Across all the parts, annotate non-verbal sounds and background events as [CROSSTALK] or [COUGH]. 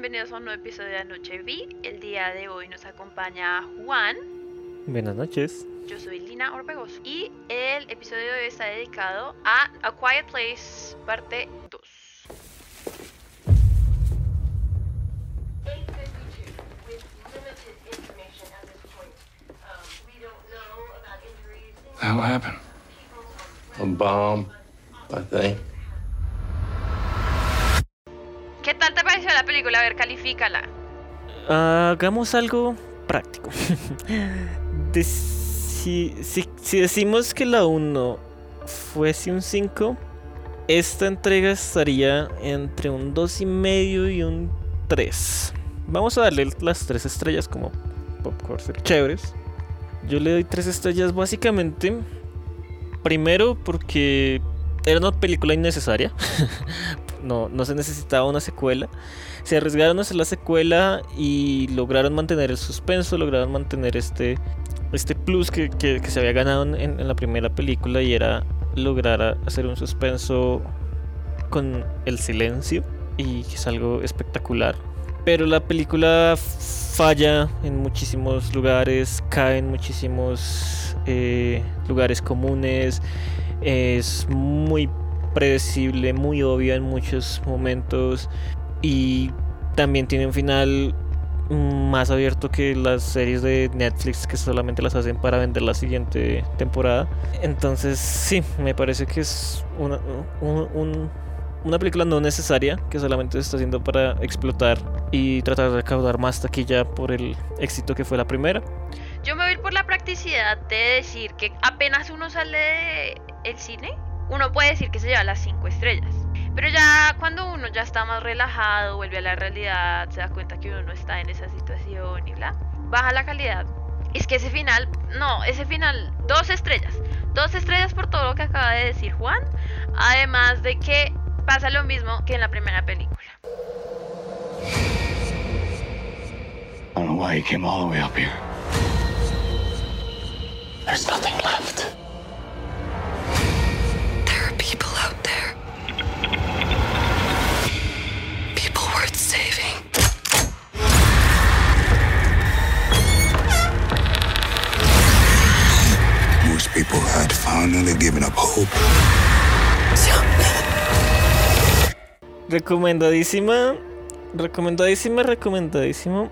bienvenidos a un nuevo episodio de Anoche Vi. El día de hoy nos acompaña Juan. Buenas noches. Yo soy Lina Orpegos y el episodio de hoy está dedicado a A Quiet Place, parte 2. How happened? A bomb, I think. ¿Qué tal te pareció la película? A ver, califícala. Hagamos algo práctico. [LAUGHS] Si, decimos que la 1 fuese un 5, esta entrega estaría entre un 2,5 y y un 3. Vamos a darle las 3 estrellas como popcorn chéveres. Yo le doy 3 estrellas básicamente. Primero porque era una película innecesaria. [LAUGHS] no, no se necesitaba una secuela. Se arriesgaron a hacer la secuela y lograron mantener el suspenso, lograron mantener este, este plus que, que- se había ganado en, en la primera película y era lograr hacer un suspenso con el silencio y es algo espectacular. Pero la película falla en muchísimos lugares, cae en muchísimos eh, lugares comunes, es muy predecible, muy obvia en muchos momentos y también tiene un final más abierto que las series de Netflix que solamente las hacen para vender la siguiente temporada. Entonces sí, me parece que es una, un- un- una película no necesaria que solamente se está haciendo para explotar y tratar de recaudar más taquilla por el éxito que fue la primera. Yo me voy por la practicidad de decir que apenas uno sale del cine, uno puede decir que se lleva las 5 estrellas. Pero ya cuando uno ya está más relajado, vuelve a la realidad, se da cuenta que uno no está en esa situación y bla, baja la calidad. Es que ese final, no, ese final, dos estrellas. Dos estrellas por todo lo que acaba de decir Juan. Además de que pasa lo mismo que en la primera película. I don't know why you came all the way up here. There's nothing left. People had finally given up hope. Recomendadísima, recomendadísima, recomendadísimo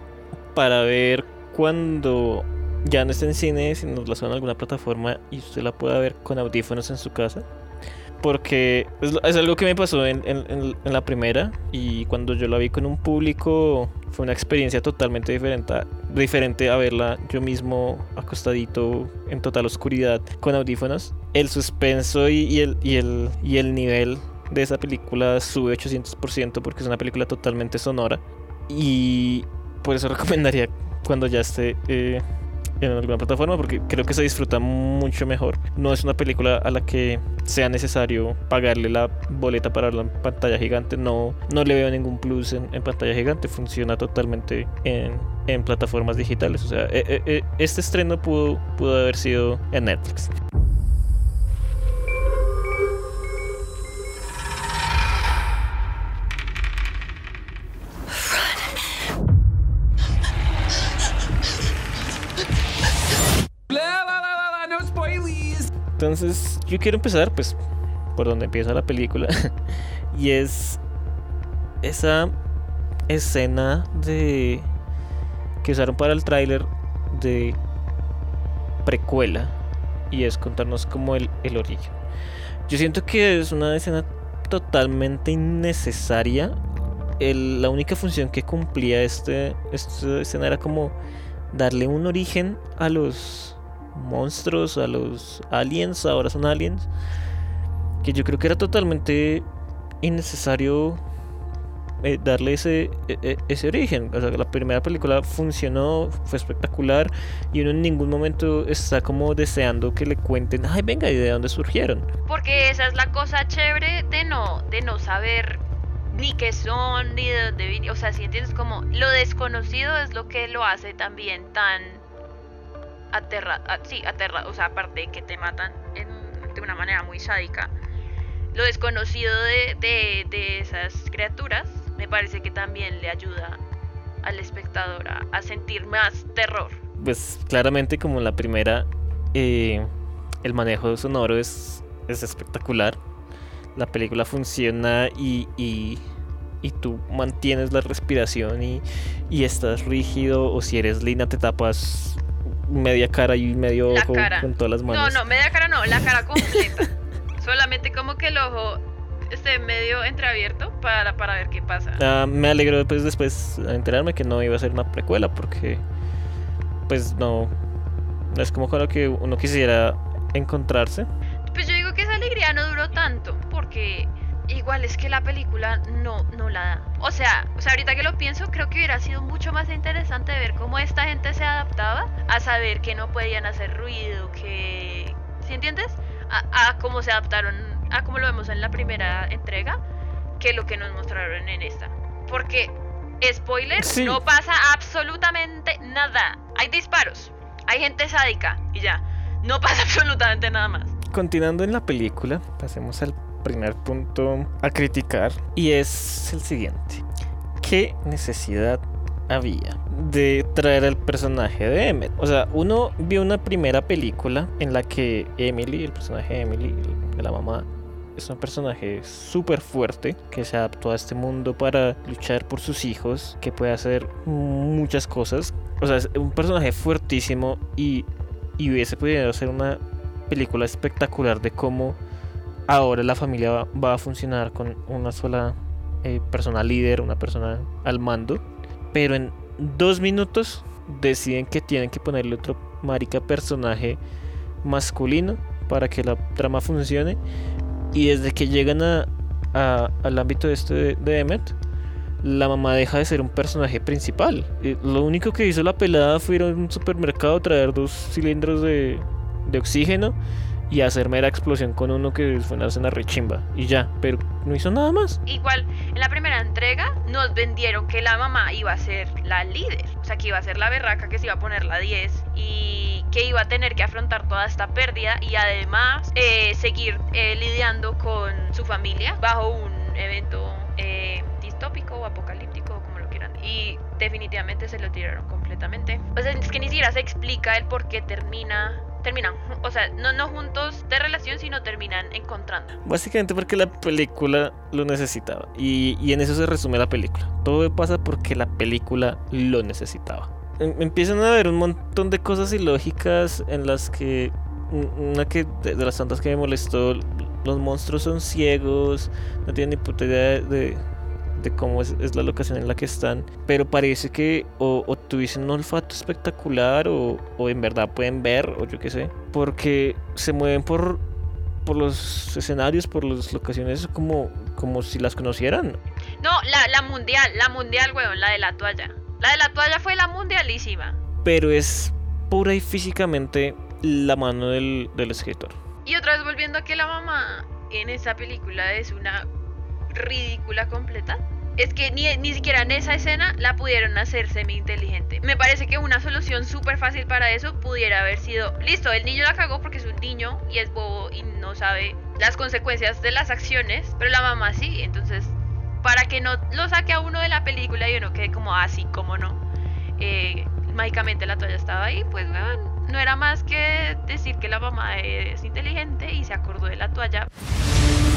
para ver cuando ya no esté en cine, si nos la suena en alguna plataforma y usted la pueda ver con audífonos en su casa. Porque es, algo que me pasó en la primera y cuando yo la vi con un público fue una experiencia totalmente diferente, a- diferente a verla yo mismo acostadito en total oscuridad con audífonos. El suspenso y, y el, y, el, y el nivel de esa película sube 800% porque es una película totalmente sonora y por eso recomendaría cuando ya esté eh, en alguna plataforma porque creo que se disfruta mucho mejor. No es una película a la que sea necesario pagarle la boleta para en pantalla gigante. No, no le veo ningún plus en, pantalla gigante. Funciona totalmente en, en plataformas digitales. O sea, eh, este estreno pudo, pudo haber sido en Netflix. Entonces, yo quiero empezar, pues, por donde empieza la película. [LAUGHS] y es esa escena de que usaron para el tráiler de precuela. Y es contarnos como el, el origen. Yo siento que es una escena totalmente innecesaria. La única función que cumplía este, esta escena era como darle un origen a los monstruos, a los aliens, ahora son aliens, que yo creo que era totalmente innecesario eh, darle ese, e- e- ese origen. O sea, la primera película funcionó, fue espectacular y uno en ningún momento está como deseando que le cuenten, ay, venga, ¿y de dónde surgieron? Porque esa es la cosa chévere de no, de no saber ni qué son, ni de dónde vienen. O sea, si entiendes como lo desconocido es lo que lo hace también tan aterra, ah, sí, aterra, o sea, aparte de que te matan de una manera muy sádica. Lo desconocido de, de, de esas criaturas me parece que también le ayuda al espectador a, sentir más terror. Pues claramente como la primera, eh, el manejo sonoro es, es espectacular. La película funciona y, y, y tú mantienes la respiración y, y estás rígido o si eres Lina te tapas media cara y medio La ojo cara. con todas las No, manos. no, media cara no, la cara [LAUGHS] completa. Solamente como que el ojo esté medio entreabierto para, para ver qué pasa. Ah, me alegro pues, después de enterarme que no iba a ser una precuela porque pues no, no es como con lo que uno quisiera encontrarse. Pues yo digo que esa alegría no duró tanto, porque igual es que la película no, no la da. O sea, o sea, ahorita que lo pienso, creo que hubiera sido mucho más interesante ver cómo esta gente se adaptaba a saber que no podían hacer ruido, que... ¿Sí entiendes? A, a cómo se adaptaron, a cómo lo vemos en la primera entrega, que lo que nos mostraron en esta. Porque, spoiler, Sí. no pasa absolutamente nada. Hay disparos, hay gente sádica y ya. No pasa [LAUGHS] absolutamente nada más. Continuando en la película, pasemos al primer punto a criticar y es el siguiente. ¿Qué necesidad había de traer al personaje de Emmett? O sea, uno vio una primera película en la que Emily, el personaje de Emily, de la mamá, es un personaje súper fuerte que se adaptó a este mundo para luchar por sus hijos, que puede hacer muchas cosas. O sea, es un personaje fuertísimo y, y hubiese podido hacer una película espectacular de cómo ahora la familia va, a funcionar con una sola eh, persona líder, una persona al mando. Pero en dos minutos deciden que tienen que ponerle otro marica personaje masculino para que la trama funcione. Y desde que llegan a, a- al ámbito este de, de Emmet, la mamá deja de ser un personaje principal. Eh, lo único que hizo la pelada fue ir a un supermercado, traer dos cilindros de, de oxígeno y hacer mera explosión con uno que fue una escena rechimba. Y ya, pero no hizo nada más. Igual, en la primera entrega nos vendieron que la mamá iba a ser la líder. O sea, que iba a ser la berraca, que se iba a poner la 10 y que iba a tener que afrontar toda esta pérdida y además eh, seguir eh, lidiando con su familia bajo un evento eh, distópico o apocalíptico, como lo quieran. Y definitivamente se lo tiraron completamente. O sea, es que ni siquiera se explica el por qué termina. Terminan, o sea, no, no juntos de relación, sino terminan encontrando. Básicamente porque la película lo necesitaba. Y, y en eso se resume la película. Todo pasa porque la película lo necesitaba. Em- Empiezan a haber un montón de cosas ilógicas en las que... un- Una que de, las tantas que me molestó, los monstruos son ciegos, no tienen ni puta idea de, de- de cómo es, es la locación en la que están, pero parece que o, o tuviesen un olfato espectacular o, o en verdad pueden ver, o yo qué sé, porque se mueven por, por los escenarios, por las locaciones como, como si las conocieran. No, la, la mundial, la mundial, weón, la de la toalla. La de la toalla fue la mundialísima. Pero es pura y físicamente la mano del, del escritor. Y otra vez volviendo a que la mamá en esa película es una ridícula completa. Es que ni, ni siquiera en esa escena la pudieron hacer semi-inteligente. Me parece que una solución súper fácil para eso pudiera haber sido, listo, el niño la cagó porque es un niño y es bobo y no sabe las consecuencias de las acciones, pero la mamá sí, entonces para que no lo saque a uno de la película y uno quede como así, como no. Eh, mágicamente la toalla estaba ahí, pues weón, no era más que decir que la mamá es inteligente y se acordó de la toalla.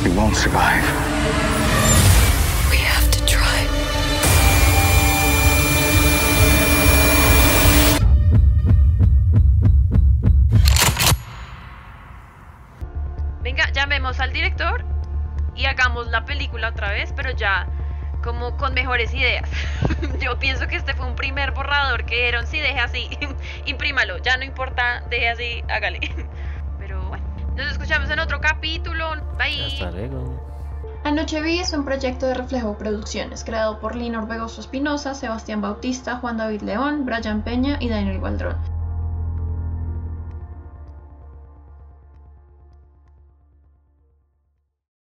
You won't survive. We have to try. Venga, llamemos al director y hagamos la película otra vez, pero ya como con mejores ideas. [LAUGHS] Yo pienso que este fue un primer borrador que dijeron, sí, deje así, [LAUGHS] imprímalo, ya no importa, deje así, hágale. [LAUGHS] Pero bueno, nos escuchamos en otro capítulo. Bye. Hasta luego. Anoche Vi es un proyecto de Reflejo Producciones, creado por Lina Orbegoso Espinosa, Sebastián Bautista, Juan David León, Brian Peña y Daniel Gualdrón.